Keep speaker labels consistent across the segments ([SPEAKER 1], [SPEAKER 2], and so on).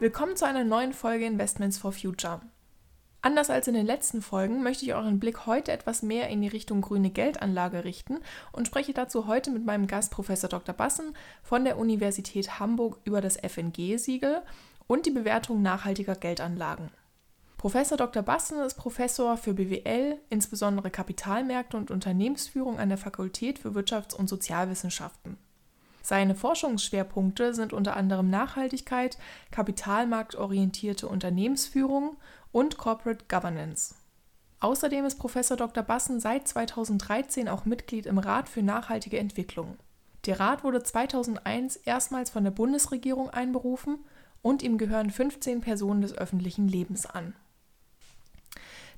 [SPEAKER 1] Willkommen zu einer neuen Folge Investments for Future. Anders als in den letzten Folgen möchte ich euren Blick heute etwas mehr in die Richtung grüne Geldanlage richten und spreche dazu heute mit meinem Gast Professor Dr. Bassen von der Universität Hamburg über das FNG-Siegel und die Bewertung nachhaltiger Geldanlagen. Professor Dr. Bassen ist Professor für BWL, insbesondere Kapitalmärkte und Unternehmensführung an der Fakultät für Wirtschafts- und Sozialwissenschaften. Seine Forschungsschwerpunkte sind unter anderem Nachhaltigkeit, kapitalmarktorientierte Unternehmensführung und Corporate Governance. Außerdem ist Professor Dr. Bassen seit 2013 auch Mitglied im Rat für nachhaltige Entwicklung. Der Rat wurde 2001 erstmals von der Bundesregierung einberufen und ihm gehören 15 Personen des öffentlichen Lebens an.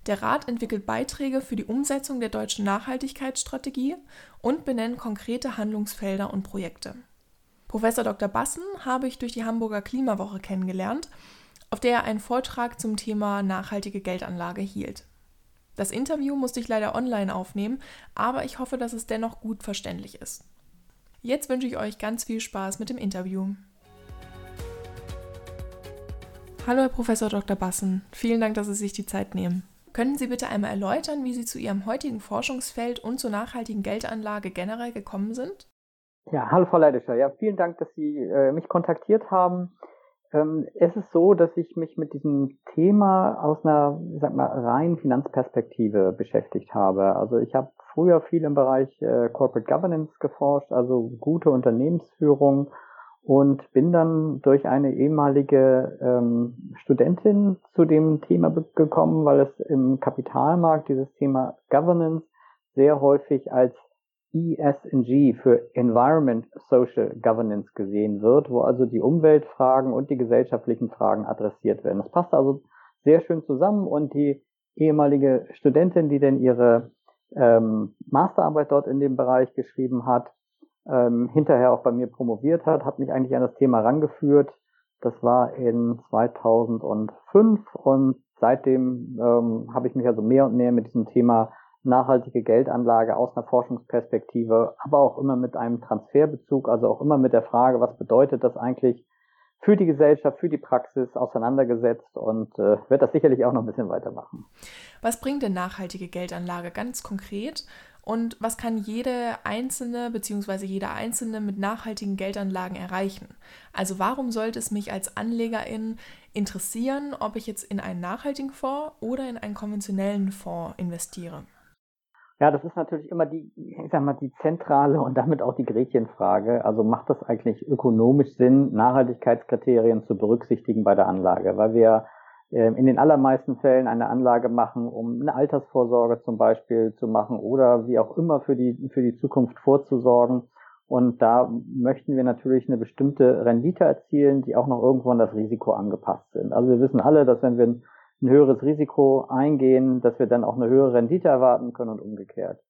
[SPEAKER 1] Der Rat entwickelt Beiträge für die Umsetzung der deutschen Nachhaltigkeitsstrategie und benennt konkrete Handlungsfelder und Projekte. Professor Dr. Bassen habe ich durch die Hamburger Klimawoche kennengelernt auf der er einen Vortrag zum Thema nachhaltige Geldanlage hielt. Das Interview musste ich leider online aufnehmen, aber ich hoffe, dass es dennoch gut verständlich ist. Jetzt wünsche ich euch ganz viel Spaß mit dem Interview. Hallo, Herr Professor Dr. Bassen. Vielen Dank, dass Sie sich die Zeit nehmen. Können Sie bitte einmal erläutern, wie Sie zu Ihrem heutigen Forschungsfeld und zur nachhaltigen Geldanlage generell gekommen sind?
[SPEAKER 2] Ja, hallo Frau Leidischer. Ja, vielen Dank, dass Sie äh, mich kontaktiert haben. Ähm, es ist so, dass ich mich mit diesem Thema aus einer, sag mal, rein Finanzperspektive beschäftigt habe. Also ich habe früher viel im Bereich äh, Corporate Governance geforscht, also gute Unternehmensführung und bin dann durch eine ehemalige ähm, Studentin zu dem Thema gekommen, weil es im Kapitalmarkt dieses Thema Governance sehr häufig als ESG für Environment Social Governance gesehen wird, wo also die Umweltfragen und die gesellschaftlichen Fragen adressiert werden. Das passt also sehr schön zusammen und die ehemalige Studentin, die denn ihre ähm, Masterarbeit dort in dem Bereich geschrieben hat, ähm, hinterher auch bei mir promoviert hat, hat mich eigentlich an das Thema rangeführt. Das war in 2005 und seitdem ähm, habe ich mich also mehr und mehr mit diesem Thema nachhaltige Geldanlage aus einer Forschungsperspektive, aber auch immer mit einem Transferbezug, also auch immer mit der Frage, was bedeutet das eigentlich für die Gesellschaft, für die Praxis auseinandergesetzt und äh, werde das sicherlich auch noch ein bisschen weitermachen.
[SPEAKER 1] Was bringt denn nachhaltige Geldanlage ganz konkret und was kann jede einzelne bzw. jeder einzelne mit nachhaltigen Geldanlagen erreichen? Also warum sollte es mich als Anlegerin interessieren, ob ich jetzt in einen nachhaltigen Fonds oder in einen konventionellen Fonds investiere?
[SPEAKER 2] Ja, das ist natürlich immer die, ich sag mal, die zentrale und damit auch die Gretchenfrage. Also macht das eigentlich ökonomisch Sinn, Nachhaltigkeitskriterien zu berücksichtigen bei der Anlage? Weil wir in den allermeisten Fällen eine Anlage machen, um eine Altersvorsorge zum Beispiel zu machen oder wie auch immer für die, für die Zukunft vorzusorgen. Und da möchten wir natürlich eine bestimmte Rendite erzielen, die auch noch irgendwo an das Risiko angepasst sind. Also wir wissen alle, dass wenn wir ein höheres Risiko eingehen, dass wir dann auch eine höhere Rendite erwarten können und umgekehrt.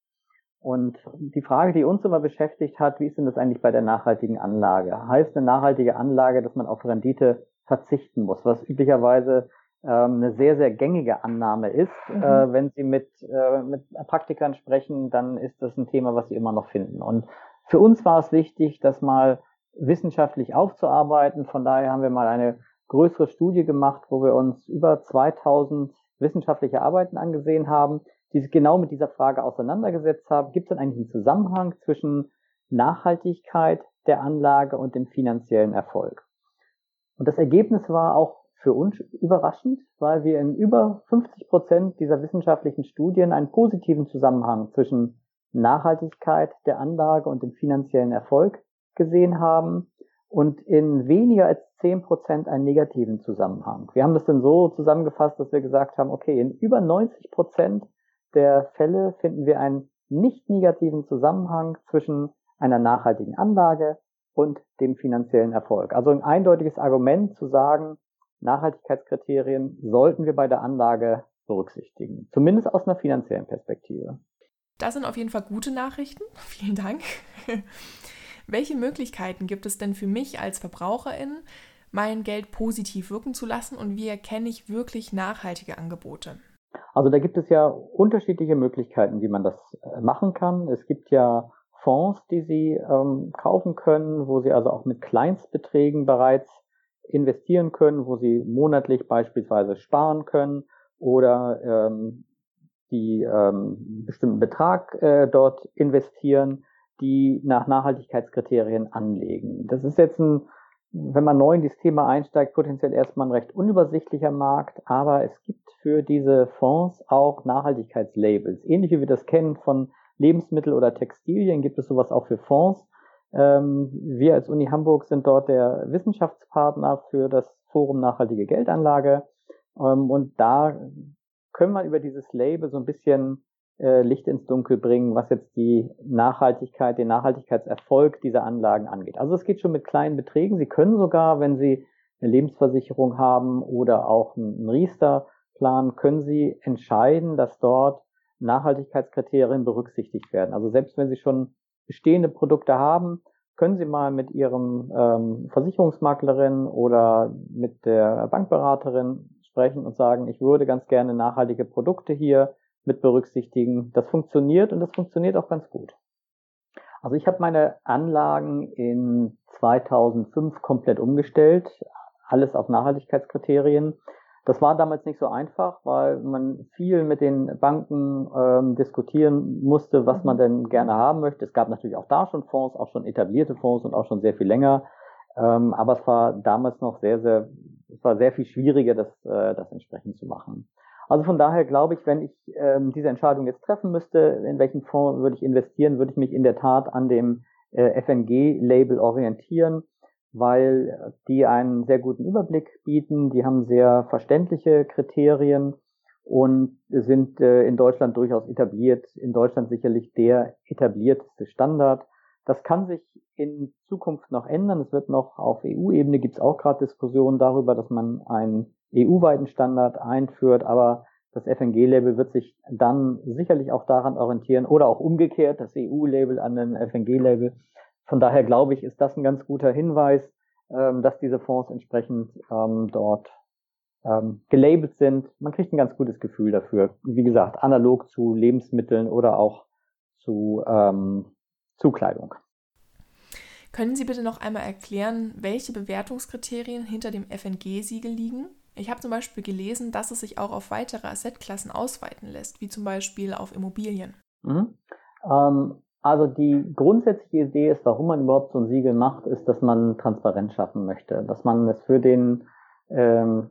[SPEAKER 2] Und die Frage, die uns immer beschäftigt hat, wie ist denn das eigentlich bei der nachhaltigen Anlage? Heißt eine nachhaltige Anlage, dass man auf Rendite verzichten muss, was üblicherweise ähm, eine sehr, sehr gängige Annahme ist. Mhm. Äh, wenn Sie mit, äh, mit Praktikern sprechen, dann ist das ein Thema, was Sie immer noch finden. Und für uns war es wichtig, das mal wissenschaftlich aufzuarbeiten. Von daher haben wir mal eine größere Studie gemacht, wo wir uns über 2000 wissenschaftliche Arbeiten angesehen haben, die sich genau mit dieser Frage auseinandergesetzt haben. Gibt es denn eigentlich einen Zusammenhang zwischen Nachhaltigkeit der Anlage und dem finanziellen Erfolg? Und das Ergebnis war auch für uns überraschend, weil wir in über 50 Prozent dieser wissenschaftlichen Studien einen positiven Zusammenhang zwischen Nachhaltigkeit der Anlage und dem finanziellen Erfolg gesehen haben und in weniger als 10% einen negativen Zusammenhang. Wir haben das dann so zusammengefasst, dass wir gesagt haben, okay, in über 90% der Fälle finden wir einen nicht negativen Zusammenhang zwischen einer nachhaltigen Anlage und dem finanziellen Erfolg. Also ein eindeutiges Argument zu sagen, Nachhaltigkeitskriterien sollten wir bei der Anlage berücksichtigen, zumindest aus einer finanziellen Perspektive.
[SPEAKER 1] Das sind auf jeden Fall gute Nachrichten. Vielen Dank. Welche Möglichkeiten gibt es denn für mich als Verbraucherin, mein Geld positiv wirken zu lassen und wie erkenne ich wirklich nachhaltige Angebote?
[SPEAKER 2] Also da gibt es ja unterschiedliche Möglichkeiten, wie man das äh, machen kann. Es gibt ja Fonds, die Sie ähm, kaufen können, wo Sie also auch mit Kleinstbeträgen bereits investieren können, wo sie monatlich beispielsweise sparen können oder ähm, die ähm, bestimmten Betrag äh, dort investieren, die nach Nachhaltigkeitskriterien anlegen. Das ist jetzt ein, wenn man neu in dieses Thema einsteigt, potenziell erstmal ein recht unübersichtlicher Markt, aber es gibt für diese Fonds auch Nachhaltigkeitslabels. Ähnlich wie wir das kennen von Lebensmittel oder Textilien, gibt es sowas auch für Fonds. Ähm, wir als Uni Hamburg sind dort der Wissenschaftspartner für das Forum Nachhaltige Geldanlage. Ähm, und da können wir über dieses Label so ein bisschen äh, Licht ins Dunkel bringen, was jetzt die Nachhaltigkeit, den Nachhaltigkeitserfolg dieser Anlagen angeht. Also es geht schon mit kleinen Beträgen. Sie können sogar, wenn Sie eine Lebensversicherung haben oder auch einen Riester-Plan, können Sie entscheiden, dass dort Nachhaltigkeitskriterien berücksichtigt werden. Also selbst wenn Sie schon bestehende Produkte haben, können Sie mal mit Ihrem ähm, Versicherungsmaklerin oder mit der Bankberaterin sprechen und sagen, ich würde ganz gerne nachhaltige Produkte hier mit berücksichtigen. Das funktioniert und das funktioniert auch ganz gut. Also ich habe meine Anlagen in 2005 komplett umgestellt, alles auf Nachhaltigkeitskriterien. Das war damals nicht so einfach, weil man viel mit den Banken ähm, diskutieren musste, was man denn gerne haben möchte. Es gab natürlich auch da schon Fonds, auch schon etablierte Fonds und auch schon sehr viel länger. Ähm, aber es war damals noch sehr, sehr, es war sehr viel schwieriger, das, äh, das entsprechend zu machen. Also von daher glaube ich, wenn ich ähm, diese Entscheidung jetzt treffen müsste, in welchen Fonds würde ich investieren, würde ich mich in der Tat an dem äh, FNG-Label orientieren weil die einen sehr guten Überblick bieten, die haben sehr verständliche Kriterien und sind äh, in Deutschland durchaus etabliert, in Deutschland sicherlich der etablierteste Standard. Das kann sich in Zukunft noch ändern. Es wird noch auf EU-Ebene gibt es auch gerade Diskussionen darüber, dass man einen EU-weiten Standard einführt, aber das FNG-Label wird sich dann sicherlich auch daran orientieren oder auch umgekehrt, das EU-Label an den FNG-Label von daher glaube ich, ist das ein ganz guter Hinweis, ähm, dass diese Fonds entsprechend ähm, dort ähm, gelabelt sind. Man kriegt ein ganz gutes Gefühl dafür. Wie gesagt, analog zu Lebensmitteln oder auch zu ähm, Zukleidung.
[SPEAKER 1] Können Sie bitte noch einmal erklären, welche Bewertungskriterien hinter dem FNG-Siegel liegen? Ich habe zum Beispiel gelesen, dass es sich auch auf weitere Assetklassen ausweiten lässt, wie zum Beispiel auf Immobilien.
[SPEAKER 2] Mhm. Ähm, also die grundsätzliche Idee ist, warum man überhaupt so ein Siegel macht, ist, dass man Transparenz schaffen möchte, dass man es für den ähm,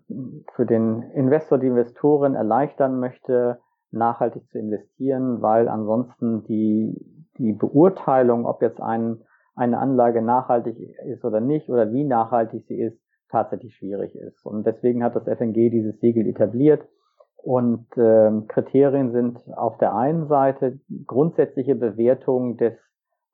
[SPEAKER 2] für den Investor, die Investoren erleichtern möchte, nachhaltig zu investieren, weil ansonsten die die Beurteilung, ob jetzt ein, eine Anlage nachhaltig ist oder nicht oder wie nachhaltig sie ist, tatsächlich schwierig ist. Und deswegen hat das FNG dieses Siegel etabliert und ähm, Kriterien sind auf der einen Seite grundsätzliche Bewertung des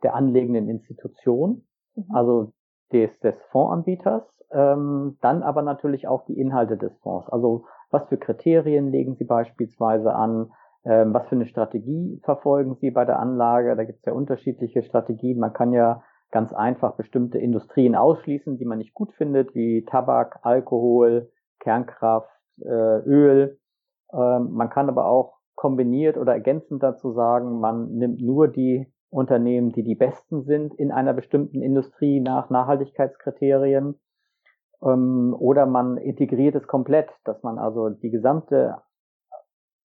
[SPEAKER 2] der anlegenden Institution, mhm. also des, des Fondsanbieters, ähm, dann aber natürlich auch die Inhalte des Fonds. Also was für Kriterien legen Sie beispielsweise an? Ähm, was für eine Strategie verfolgen Sie bei der Anlage? Da gibt es ja unterschiedliche Strategien. Man kann ja ganz einfach bestimmte Industrien ausschließen, die man nicht gut findet, wie Tabak, Alkohol, Kernkraft, äh, Öl. Ähm, man kann aber auch kombiniert oder ergänzend dazu sagen, man nimmt nur die Unternehmen, die die besten sind in einer bestimmten Industrie nach Nachhaltigkeitskriterien. Ähm, oder man integriert es komplett, dass man also die gesamte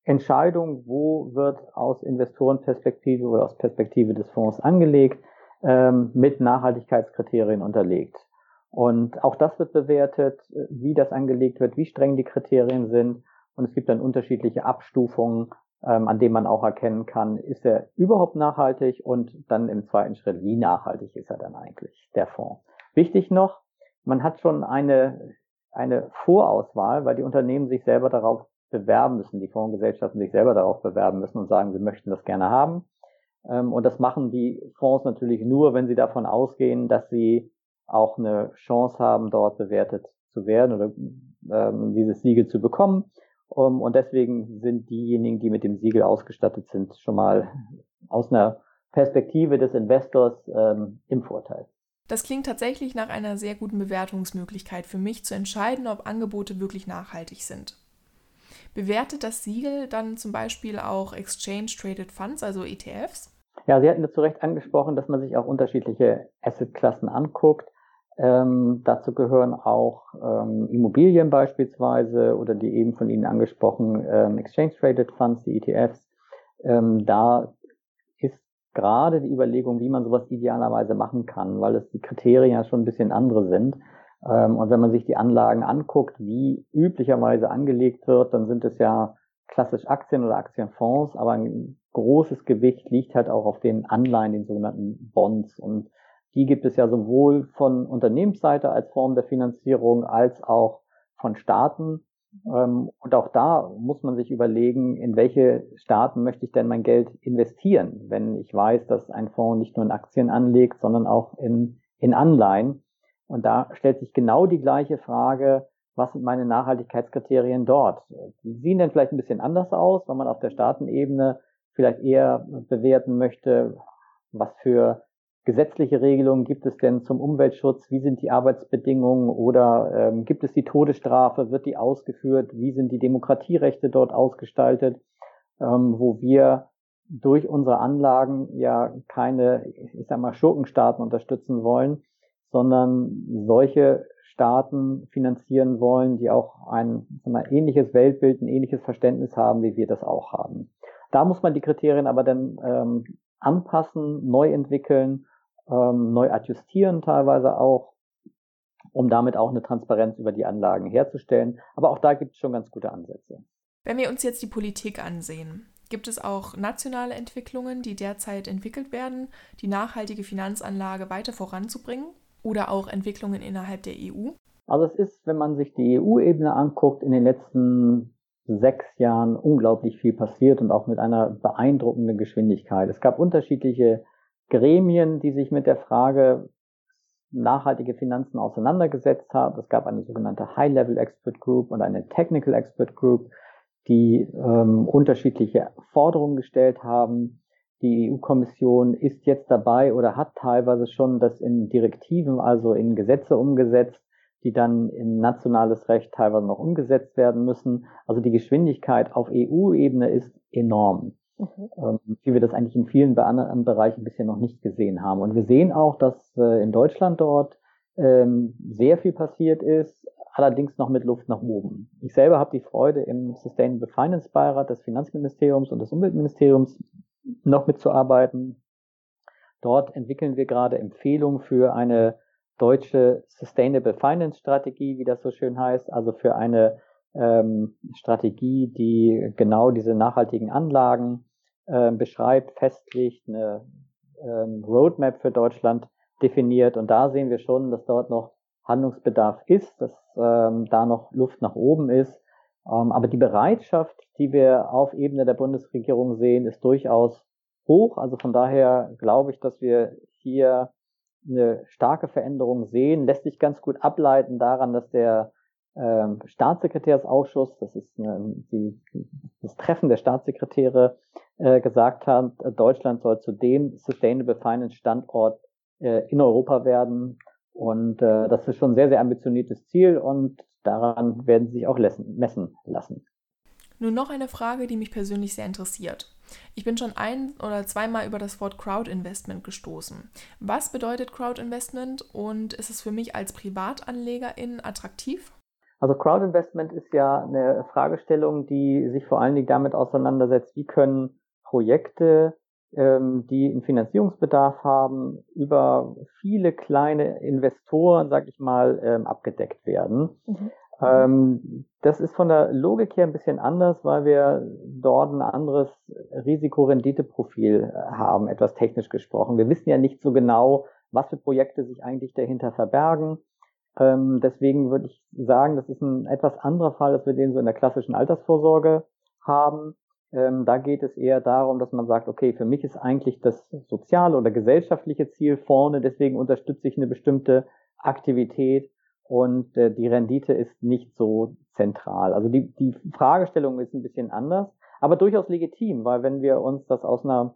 [SPEAKER 2] Entscheidung, wo wird aus Investorenperspektive oder aus Perspektive des Fonds angelegt, ähm, mit Nachhaltigkeitskriterien unterlegt. Und auch das wird bewertet, wie das angelegt wird, wie streng die Kriterien sind und es gibt dann unterschiedliche Abstufungen, ähm, an denen man auch erkennen kann, ist er überhaupt nachhaltig und dann im zweiten Schritt, wie nachhaltig ist er dann eigentlich, der Fonds. Wichtig noch, man hat schon eine, eine Vorauswahl, weil die Unternehmen sich selber darauf bewerben müssen, die Fondsgesellschaften sich selber darauf bewerben müssen und sagen, sie möchten das gerne haben. Ähm, und das machen die Fonds natürlich nur, wenn sie davon ausgehen, dass sie auch eine Chance haben, dort bewertet zu werden oder ähm, dieses Siegel zu bekommen. Um, und deswegen sind diejenigen, die mit dem Siegel ausgestattet sind, schon mal aus einer Perspektive des Investors ähm, im Vorteil.
[SPEAKER 1] Das klingt tatsächlich nach einer sehr guten Bewertungsmöglichkeit für mich zu entscheiden, ob Angebote wirklich nachhaltig sind. Bewertet das Siegel dann zum Beispiel auch Exchange Traded Funds, also ETFs?
[SPEAKER 2] Ja, Sie hatten zu Recht angesprochen, dass man sich auch unterschiedliche Assetklassen anguckt. Ähm, dazu gehören auch ähm, Immobilien beispielsweise oder die eben von Ihnen angesprochenen ähm, Exchange Traded Funds, die ETFs. Ähm, da ist gerade die Überlegung, wie man sowas idealerweise machen kann, weil es die Kriterien ja schon ein bisschen andere sind. Ähm, und wenn man sich die Anlagen anguckt, wie üblicherweise angelegt wird, dann sind es ja klassisch Aktien oder Aktienfonds, aber ein großes Gewicht liegt halt auch auf den Anleihen, den sogenannten Bonds. Und die gibt es ja sowohl von Unternehmensseite als Form der Finanzierung als auch von Staaten. Ähm, und auch da muss man sich überlegen, in welche Staaten möchte ich denn mein Geld investieren, wenn ich weiß, dass ein Fonds nicht nur in Aktien anlegt, sondern auch in, in Anleihen. Und da stellt sich genau die gleiche Frage, was sind meine Nachhaltigkeitskriterien dort? Die sehen dann vielleicht ein bisschen anders aus, weil man auf der Staatenebene vielleicht eher bewerten möchte, was für gesetzliche Regelungen gibt es denn zum Umweltschutz? Wie sind die Arbeitsbedingungen oder ähm, gibt es die Todesstrafe? Wird die ausgeführt? Wie sind die Demokratierechte dort ausgestaltet? Ähm, wo wir durch unsere Anlagen ja keine, ich sag mal, Schurkenstaaten unterstützen wollen, sondern solche Staaten finanzieren wollen, die auch ein mal, ähnliches Weltbild, ein ähnliches Verständnis haben, wie wir das auch haben. Da muss man die Kriterien aber dann ähm, anpassen, neu entwickeln, ähm, neu adjustieren teilweise auch, um damit auch eine Transparenz über die Anlagen herzustellen. Aber auch da gibt es schon ganz gute Ansätze.
[SPEAKER 1] Wenn wir uns jetzt die Politik ansehen, gibt es auch nationale Entwicklungen, die derzeit entwickelt werden, die nachhaltige Finanzanlage weiter voranzubringen? oder auch Entwicklungen innerhalb der EU?
[SPEAKER 2] Also es ist, wenn man sich die EU-Ebene anguckt, in den letzten sechs Jahren unglaublich viel passiert und auch mit einer beeindruckenden Geschwindigkeit. Es gab unterschiedliche Gremien, die sich mit der Frage nachhaltige Finanzen auseinandergesetzt haben. Es gab eine sogenannte High-Level Expert Group und eine Technical Expert Group, die ähm, unterschiedliche Forderungen gestellt haben. Die EU-Kommission ist jetzt dabei oder hat teilweise schon das in Direktiven, also in Gesetze umgesetzt, die dann in nationales Recht teilweise noch umgesetzt werden müssen. Also die Geschwindigkeit auf EU-Ebene ist enorm, mhm. Ähm, wie wir das eigentlich in vielen anderen Bereichen bisher noch nicht gesehen haben. Und wir sehen auch, dass äh, in Deutschland dort ähm, sehr viel passiert ist, allerdings noch mit Luft nach oben. Ich selber habe die Freude, im Sustainable Finance Beirat des Finanzministeriums und des Umweltministeriums noch mitzuarbeiten. Dort entwickeln wir gerade Empfehlungen für eine deutsche Sustainable Finance Strategie, wie das so schön heißt, also für eine ähm, Strategie, die genau diese nachhaltigen Anlagen äh, beschreibt, festlegt, eine ähm, Roadmap für Deutschland definiert. Und da sehen wir schon, dass dort noch Handlungsbedarf ist, dass ähm, da noch Luft nach oben ist. Ähm, aber die Bereitschaft, die wir auf Ebene der Bundesregierung sehen, ist durchaus hoch. Also von daher glaube ich, dass wir hier eine starke Veränderung sehen. Lässt sich ganz gut ableiten daran, dass der ähm, Staatssekretärsausschuss, das ist eine, die, das Treffen der Staatssekretäre, äh, gesagt hat, Deutschland soll zu dem Sustainable Finance Standort äh, in Europa werden. Und äh, das ist schon ein sehr, sehr ambitioniertes Ziel und daran werden sie sich auch messen lassen.
[SPEAKER 1] Nun noch eine Frage, die mich persönlich sehr interessiert. Ich bin schon ein oder zweimal über das Wort Crowd Investment gestoßen. Was bedeutet Crowd Investment und ist es für mich als Privatanlegerin attraktiv?
[SPEAKER 2] Also Crowd Investment ist ja eine Fragestellung, die sich vor allen Dingen damit auseinandersetzt, wie können Projekte, ähm, die einen Finanzierungsbedarf haben, über viele kleine Investoren, sag ich mal, ähm, abgedeckt werden. Mhm. Ähm, das ist von der Logik her ein bisschen anders, weil wir dort ein anderes Risikorenditeprofil äh, haben, etwas technisch gesprochen. Wir wissen ja nicht so genau, was für Projekte sich eigentlich dahinter verbergen. Ähm, deswegen würde ich sagen, das ist ein etwas anderer Fall, als wir den so in der klassischen Altersvorsorge haben. Ähm, da geht es eher darum, dass man sagt, okay, für mich ist eigentlich das soziale oder gesellschaftliche Ziel vorne, deswegen unterstütze ich eine bestimmte Aktivität und äh, die Rendite ist nicht so zentral. Also die, die Fragestellung ist ein bisschen anders, aber durchaus legitim, weil wenn wir uns das aus einer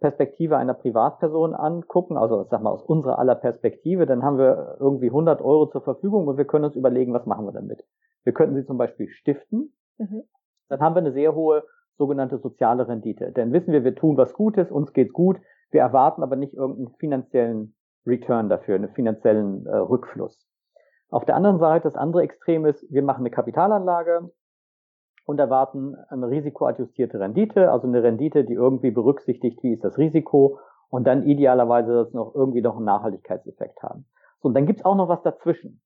[SPEAKER 2] Perspektive einer Privatperson angucken, also sag mal aus unserer aller Perspektive, dann haben wir irgendwie 100 Euro zur Verfügung und wir können uns überlegen, was machen wir damit. Wir könnten sie zum Beispiel stiften, mhm. dann haben wir eine sehr hohe sogenannte soziale Rendite. Denn wissen wir, wir tun was Gutes, uns geht's gut, wir erwarten aber nicht irgendeinen finanziellen Return dafür, einen finanziellen äh, Rückfluss. Auf der anderen Seite, das andere Extrem ist, wir machen eine Kapitalanlage und erwarten eine risikoadjustierte Rendite, also eine Rendite, die irgendwie berücksichtigt, wie ist das Risiko und dann idealerweise das noch irgendwie noch einen Nachhaltigkeitseffekt haben. So, und dann gibt's auch noch was dazwischen.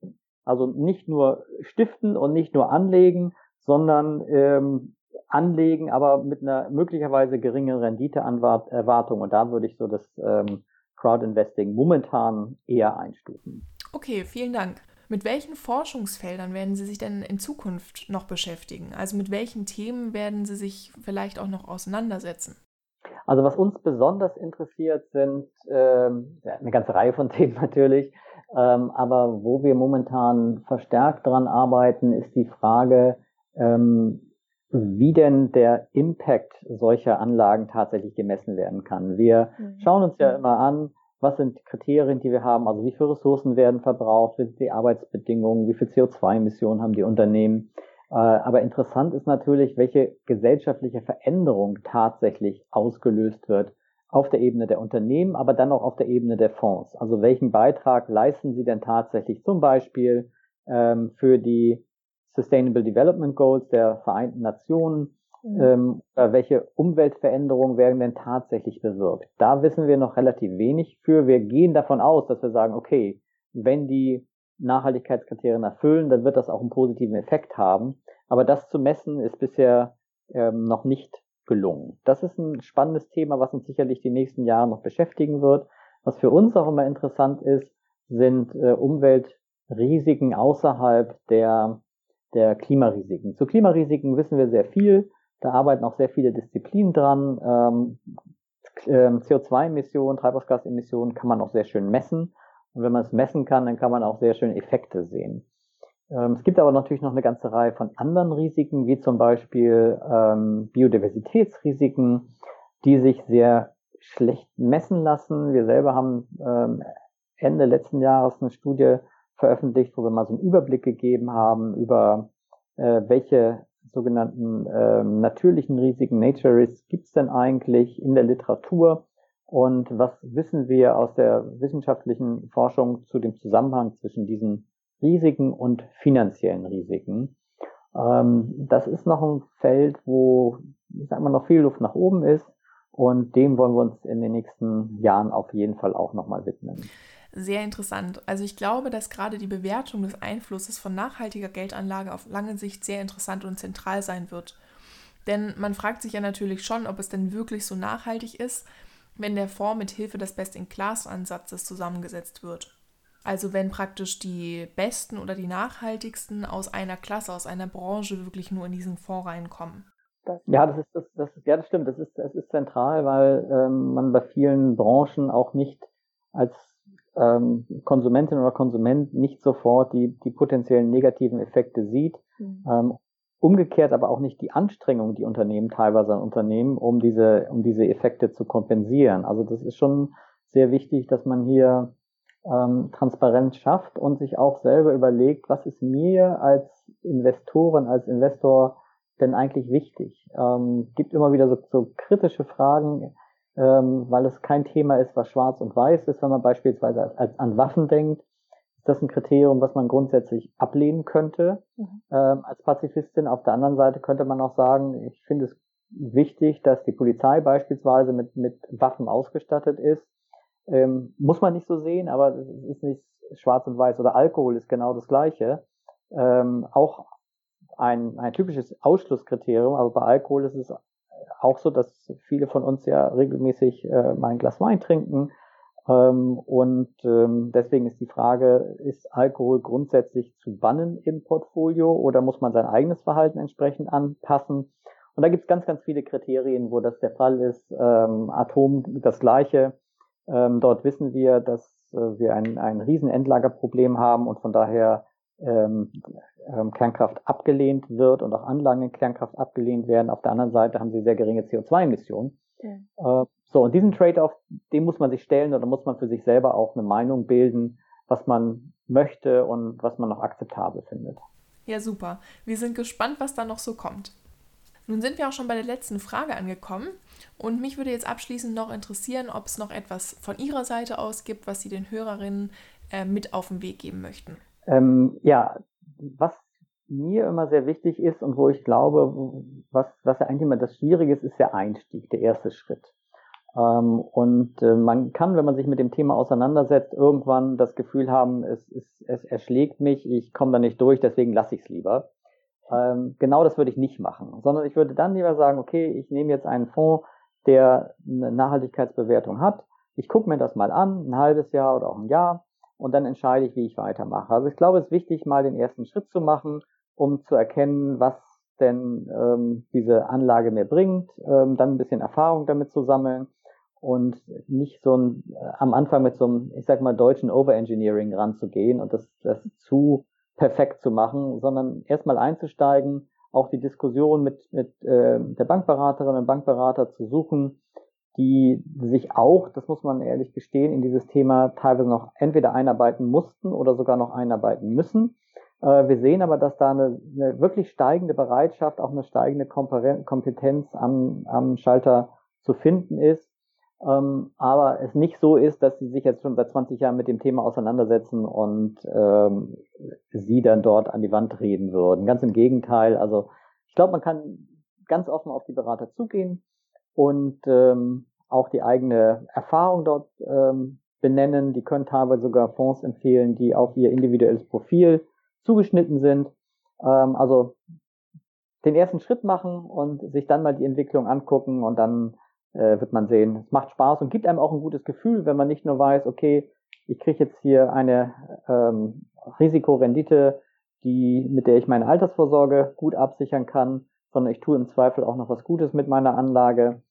[SPEAKER 2] Also nicht nur stiften und nicht nur anlegen, sondern ähm, anlegen, aber mit einer möglicherweise geringen Renditeerwartung. Und da würde ich so das ähm, Crowdinvesting momentan eher einstufen.
[SPEAKER 1] Okay, vielen Dank. Mit welchen Forschungsfeldern werden Sie sich denn in Zukunft noch beschäftigen? Also mit welchen Themen werden Sie sich vielleicht auch noch auseinandersetzen?
[SPEAKER 2] Also was uns besonders interessiert, sind ähm, eine ganze Reihe von Themen natürlich, ähm, aber wo wir momentan verstärkt dran arbeiten, ist die Frage, ähm, wie denn der Impact solcher Anlagen tatsächlich gemessen werden kann. Wir mhm. schauen uns ja immer an, was sind Kriterien, die wir haben, also wie viele Ressourcen werden verbraucht, wie sind die Arbeitsbedingungen, wie viel CO2-Emissionen haben die Unternehmen. Äh, aber interessant ist natürlich, welche gesellschaftliche Veränderung tatsächlich ausgelöst wird auf der Ebene der Unternehmen, aber dann auch auf der Ebene der Fonds. Also welchen Beitrag leisten sie denn tatsächlich zum Beispiel ähm, für die Sustainable Development Goals der Vereinten Nationen? Mhm. Ähm, welche Umweltveränderungen werden denn tatsächlich bewirkt? Da wissen wir noch relativ wenig für. Wir gehen davon aus, dass wir sagen, okay, wenn die Nachhaltigkeitskriterien erfüllen, dann wird das auch einen positiven Effekt haben. Aber das zu messen ist bisher ähm, noch nicht gelungen. Das ist ein spannendes Thema, was uns sicherlich die nächsten Jahre noch beschäftigen wird. Was für uns auch immer interessant ist, sind äh, Umweltrisiken außerhalb der, der Klimarisiken. Zu Klimarisiken wissen wir sehr viel. Da arbeiten auch sehr viele Disziplinen dran. Ähm, ähm CO2-Emissionen, Treibhausgasemissionen kann man auch sehr schön messen. Und wenn man es messen kann, dann kann man auch sehr schön Effekte sehen. Ähm, es gibt aber natürlich noch eine ganze Reihe von anderen Risiken, wie zum Beispiel ähm, Biodiversitätsrisiken, die sich sehr schlecht messen lassen. Wir selber haben ähm, Ende letzten Jahres eine Studie veröffentlicht, wo wir mal so einen Überblick gegeben haben über äh, welche sogenannten äh, natürlichen Risiken, Nature Risks, gibt es denn eigentlich in der Literatur und was wissen wir aus der wissenschaftlichen Forschung zu dem Zusammenhang zwischen diesen Risiken und finanziellen Risiken? Ähm, das ist noch ein Feld, wo, ich sag mal, noch viel Luft nach oben ist. Und dem wollen wir uns in den nächsten Jahren auf jeden Fall auch nochmal widmen.
[SPEAKER 1] Sehr interessant. Also ich glaube, dass gerade die Bewertung des Einflusses von nachhaltiger Geldanlage auf lange Sicht sehr interessant und zentral sein wird. Denn man fragt sich ja natürlich schon, ob es denn wirklich so nachhaltig ist, wenn der Fonds mit Hilfe des Best-in-Class-Ansatzes zusammengesetzt wird. Also wenn praktisch die besten oder die nachhaltigsten aus einer Klasse, aus einer Branche wirklich nur in diesen Fonds reinkommen.
[SPEAKER 2] Ja, das ist das, das ja, das stimmt. Das ist das ist zentral, weil ähm, man bei vielen Branchen auch nicht als ähm, Konsumentin oder Konsument nicht sofort die die potenziellen negativen Effekte sieht. Mhm. Ähm, Umgekehrt aber auch nicht die Anstrengung, die Unternehmen teilweise unternehmen, um diese, um diese Effekte zu kompensieren. Also das ist schon sehr wichtig, dass man hier ähm, Transparenz schafft und sich auch selber überlegt, was ist mir als Investorin, als Investor denn eigentlich wichtig? Ähm, gibt immer wieder so, so kritische Fragen, ähm, weil es kein Thema ist, was schwarz und weiß ist, wenn man beispielsweise an Waffen denkt das ein Kriterium, was man grundsätzlich ablehnen könnte mhm. ähm, als Pazifistin. Auf der anderen Seite könnte man auch sagen, ich finde es wichtig, dass die Polizei beispielsweise mit, mit Waffen ausgestattet ist. Ähm, muss man nicht so sehen, aber es ist nicht schwarz und weiß oder Alkohol ist genau das Gleiche. Ähm, auch ein, ein typisches Ausschlusskriterium, aber bei Alkohol ist es auch so, dass viele von uns ja regelmäßig äh, mal ein Glas Wein trinken ähm, und ähm, deswegen ist die Frage, ist Alkohol grundsätzlich zu bannen im Portfolio oder muss man sein eigenes Verhalten entsprechend anpassen? Und da gibt es ganz, ganz viele Kriterien, wo das der Fall ist. Ähm, Atom das gleiche. Ähm, dort wissen wir, dass äh, wir ein, ein riesen Endlagerproblem haben und von daher ähm, ähm, Kernkraft abgelehnt wird und auch Anlagen in Kernkraft abgelehnt werden. Auf der anderen Seite haben sie sehr geringe CO2-Emissionen. Ja. Äh, so, und diesen Trade-off, den muss man sich stellen oder muss man für sich selber auch eine Meinung bilden, was man möchte und was man noch akzeptabel findet.
[SPEAKER 1] Ja, super. Wir sind gespannt, was da noch so kommt. Nun sind wir auch schon bei der letzten Frage angekommen und mich würde jetzt abschließend noch interessieren, ob es noch etwas von Ihrer Seite aus gibt, was Sie den Hörerinnen äh, mit auf den Weg geben möchten.
[SPEAKER 2] Ähm, ja, was mir immer sehr wichtig ist und wo ich glaube, was, was ja eigentlich immer das Schwierige ist, ist der Einstieg, der erste Schritt. Ähm, und äh, man kann, wenn man sich mit dem Thema auseinandersetzt, irgendwann das Gefühl haben, es, es, es erschlägt mich, ich komme da nicht durch, deswegen lasse ich es lieber. Ähm, genau das würde ich nicht machen, sondern ich würde dann lieber sagen, okay, ich nehme jetzt einen Fonds, der eine Nachhaltigkeitsbewertung hat. Ich gucke mir das mal an, ein halbes Jahr oder auch ein Jahr, und dann entscheide ich, wie ich weitermache. Also ich glaube, es ist wichtig, mal den ersten Schritt zu machen, um zu erkennen, was denn ähm, diese Anlage mir bringt, ähm, dann ein bisschen Erfahrung damit zu sammeln und nicht so ein, äh, am Anfang mit so einem, ich sag mal, deutschen Overengineering ranzugehen und das, das zu perfekt zu machen, sondern erstmal einzusteigen, auch die Diskussion mit, mit äh, der Bankberaterin und Bankberater zu suchen, die sich auch, das muss man ehrlich gestehen, in dieses Thema teilweise noch entweder einarbeiten mussten oder sogar noch einarbeiten müssen. Äh, wir sehen aber, dass da eine, eine wirklich steigende Bereitschaft, auch eine steigende Kompetenz am, am Schalter zu finden ist. Ähm, aber es nicht so ist, dass sie sich jetzt schon seit 20 Jahren mit dem Thema auseinandersetzen und ähm, sie dann dort an die Wand reden würden. Ganz im Gegenteil. Also ich glaube, man kann ganz offen auf die Berater zugehen und ähm, auch die eigene Erfahrung dort ähm, benennen. Die können teilweise sogar Fonds empfehlen, die auf ihr individuelles Profil zugeschnitten sind. Ähm, also den ersten Schritt machen und sich dann mal die Entwicklung angucken und dann äh, wird man sehen, es macht Spaß und gibt einem auch ein gutes Gefühl, wenn man nicht nur weiß, okay, ich kriege jetzt hier eine ähm, Risikorendite, die, mit der ich meine Altersvorsorge gut absichern kann, sondern ich tue im Zweifel auch noch was Gutes mit meiner Anlage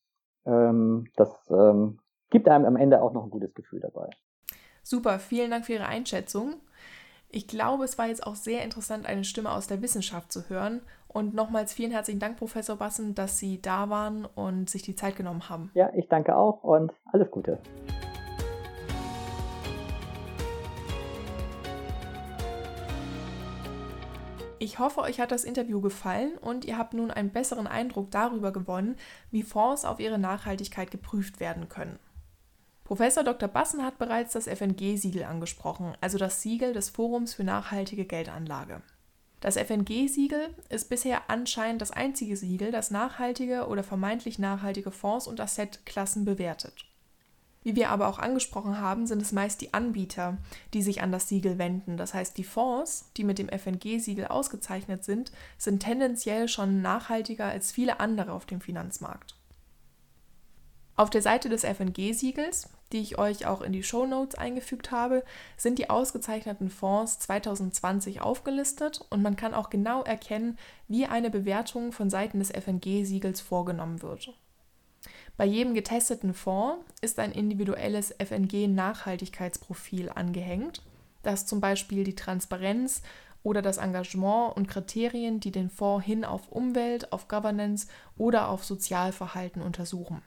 [SPEAKER 2] ähm, das ähm, gibt einem am Ende auch noch ein gutes Gefühl dabei.
[SPEAKER 1] Super, vielen Dank für Ihre Einschätzung. Ich glaube, es war jetzt auch sehr interessant, eine Stimme aus der Wissenschaft zu hören. Und nochmals vielen herzlichen Dank, Professor Bassen, dass Sie da waren und sich die Zeit genommen haben.
[SPEAKER 2] Ja, ich danke auch und alles Gute.
[SPEAKER 1] Ich hoffe, euch hat das Interview gefallen und ihr habt nun einen besseren Eindruck darüber gewonnen, wie Fonds auf ihre Nachhaltigkeit geprüft werden können. Professor Dr. Bassen hat bereits das FNG-Siegel angesprochen, also das Siegel des Forums für nachhaltige Geldanlage. Das FNG-Siegel ist bisher anscheinend das einzige Siegel, das nachhaltige oder vermeintlich nachhaltige Fonds und Assetklassen bewertet. Wie wir aber auch angesprochen haben, sind es meist die Anbieter, die sich an das Siegel wenden. Das heißt, die Fonds, die mit dem FNG-Siegel ausgezeichnet sind, sind tendenziell schon nachhaltiger als viele andere auf dem Finanzmarkt. Auf der Seite des FNG-Siegels, die ich euch auch in die Show Notes eingefügt habe, sind die ausgezeichneten Fonds 2020 aufgelistet und man kann auch genau erkennen, wie eine Bewertung von Seiten des FNG-Siegels vorgenommen wird. Bei jedem getesteten Fonds ist ein individuelles FNG-Nachhaltigkeitsprofil angehängt, das zum Beispiel die Transparenz oder das Engagement und Kriterien, die den Fonds hin auf Umwelt, auf Governance oder auf Sozialverhalten untersuchen.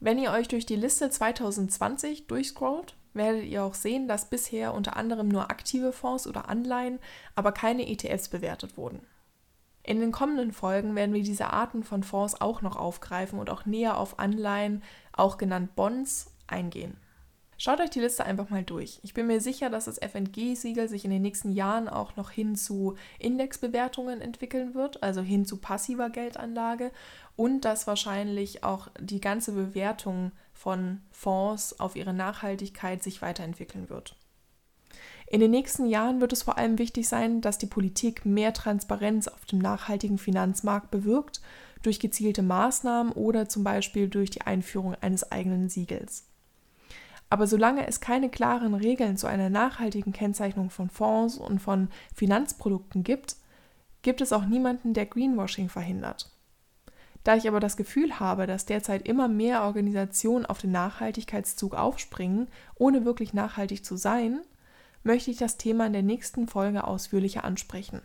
[SPEAKER 1] Wenn ihr euch durch die Liste 2020 durchscrollt, werdet ihr auch sehen, dass bisher unter anderem nur aktive Fonds oder Anleihen, aber keine ETFs bewertet wurden. In den kommenden Folgen werden wir diese Arten von Fonds auch noch aufgreifen und auch näher auf Anleihen, auch genannt Bonds, eingehen. Schaut euch die Liste einfach mal durch. Ich bin mir sicher, dass das FNG-Siegel sich in den nächsten Jahren auch noch hin zu Indexbewertungen entwickeln wird, also hin zu passiver Geldanlage und dass wahrscheinlich auch die ganze Bewertung von Fonds auf ihre Nachhaltigkeit sich weiterentwickeln wird. In den nächsten Jahren wird es vor allem wichtig sein, dass die Politik mehr Transparenz auf dem nachhaltigen Finanzmarkt bewirkt, durch gezielte Maßnahmen oder zum Beispiel durch die Einführung eines eigenen Siegels. Aber solange es keine klaren Regeln zu einer nachhaltigen Kennzeichnung von Fonds und von Finanzprodukten gibt, gibt es auch niemanden, der Greenwashing verhindert. Da ich aber das Gefühl habe, dass derzeit immer mehr Organisationen auf den Nachhaltigkeitszug aufspringen, ohne wirklich nachhaltig zu sein, möchte ich das Thema in der nächsten Folge ausführlicher ansprechen.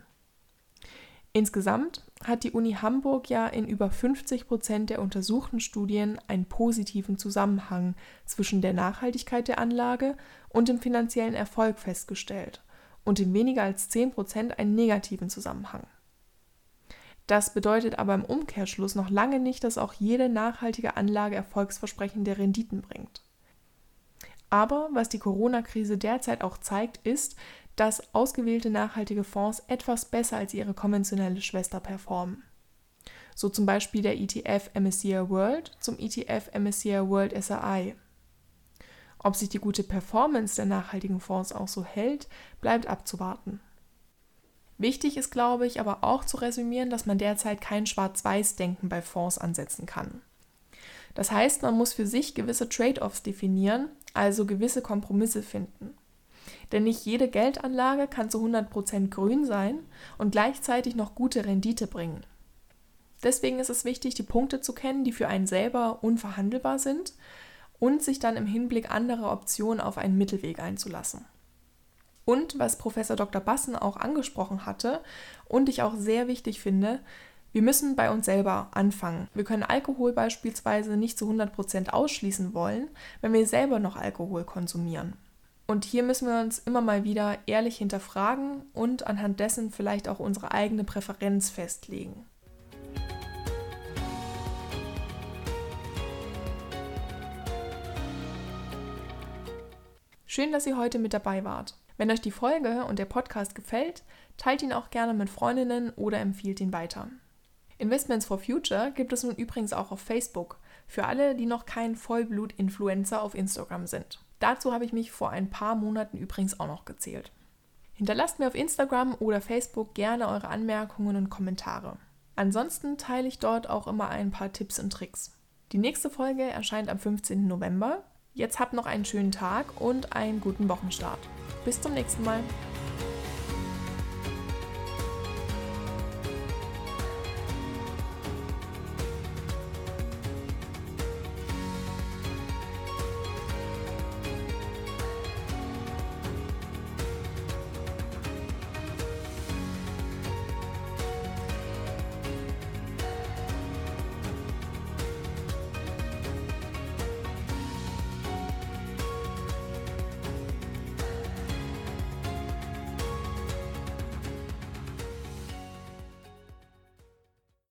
[SPEAKER 1] Insgesamt hat die Uni Hamburg ja in über 50 Prozent der untersuchten Studien einen positiven Zusammenhang zwischen der Nachhaltigkeit der Anlage und dem finanziellen Erfolg festgestellt und in weniger als 10 Prozent einen negativen Zusammenhang. Das bedeutet aber im Umkehrschluss noch lange nicht, dass auch jede nachhaltige Anlage erfolgsversprechende Renditen bringt. Aber was die Corona-Krise derzeit auch zeigt, ist, dass ausgewählte nachhaltige Fonds etwas besser als ihre konventionelle Schwester performen. So zum Beispiel der ETF MSCI World zum ETF MSCI World SRI. Ob sich die gute Performance der nachhaltigen Fonds auch so hält, bleibt abzuwarten. Wichtig ist, glaube ich, aber auch zu resümieren, dass man derzeit kein Schwarz-Weiß-Denken bei Fonds ansetzen kann. Das heißt, man muss für sich gewisse Trade-offs definieren, also gewisse Kompromisse finden. Denn nicht jede Geldanlage kann zu 100% grün sein und gleichzeitig noch gute Rendite bringen. Deswegen ist es wichtig, die Punkte zu kennen, die für einen selber unverhandelbar sind und sich dann im Hinblick anderer Optionen auf einen Mittelweg einzulassen. Und was Professor Dr. Bassen auch angesprochen hatte und ich auch sehr wichtig finde, wir müssen bei uns selber anfangen. Wir können Alkohol beispielsweise nicht zu 100% ausschließen wollen, wenn wir selber noch Alkohol konsumieren. Und hier müssen wir uns immer mal wieder ehrlich hinterfragen und anhand dessen vielleicht auch unsere eigene Präferenz festlegen. Schön, dass ihr heute mit dabei wart. Wenn euch die Folge und der Podcast gefällt, teilt ihn auch gerne mit Freundinnen oder empfiehlt ihn weiter. Investments for Future gibt es nun übrigens auch auf Facebook, für alle, die noch kein Vollblut-Influencer auf Instagram sind. Dazu habe ich mich vor ein paar Monaten übrigens auch noch gezählt. Hinterlasst mir auf Instagram oder Facebook gerne eure Anmerkungen und Kommentare. Ansonsten teile ich dort auch immer ein paar Tipps und Tricks. Die nächste Folge erscheint am 15. November. Jetzt habt noch einen schönen Tag und einen guten Wochenstart. Bis zum nächsten Mal.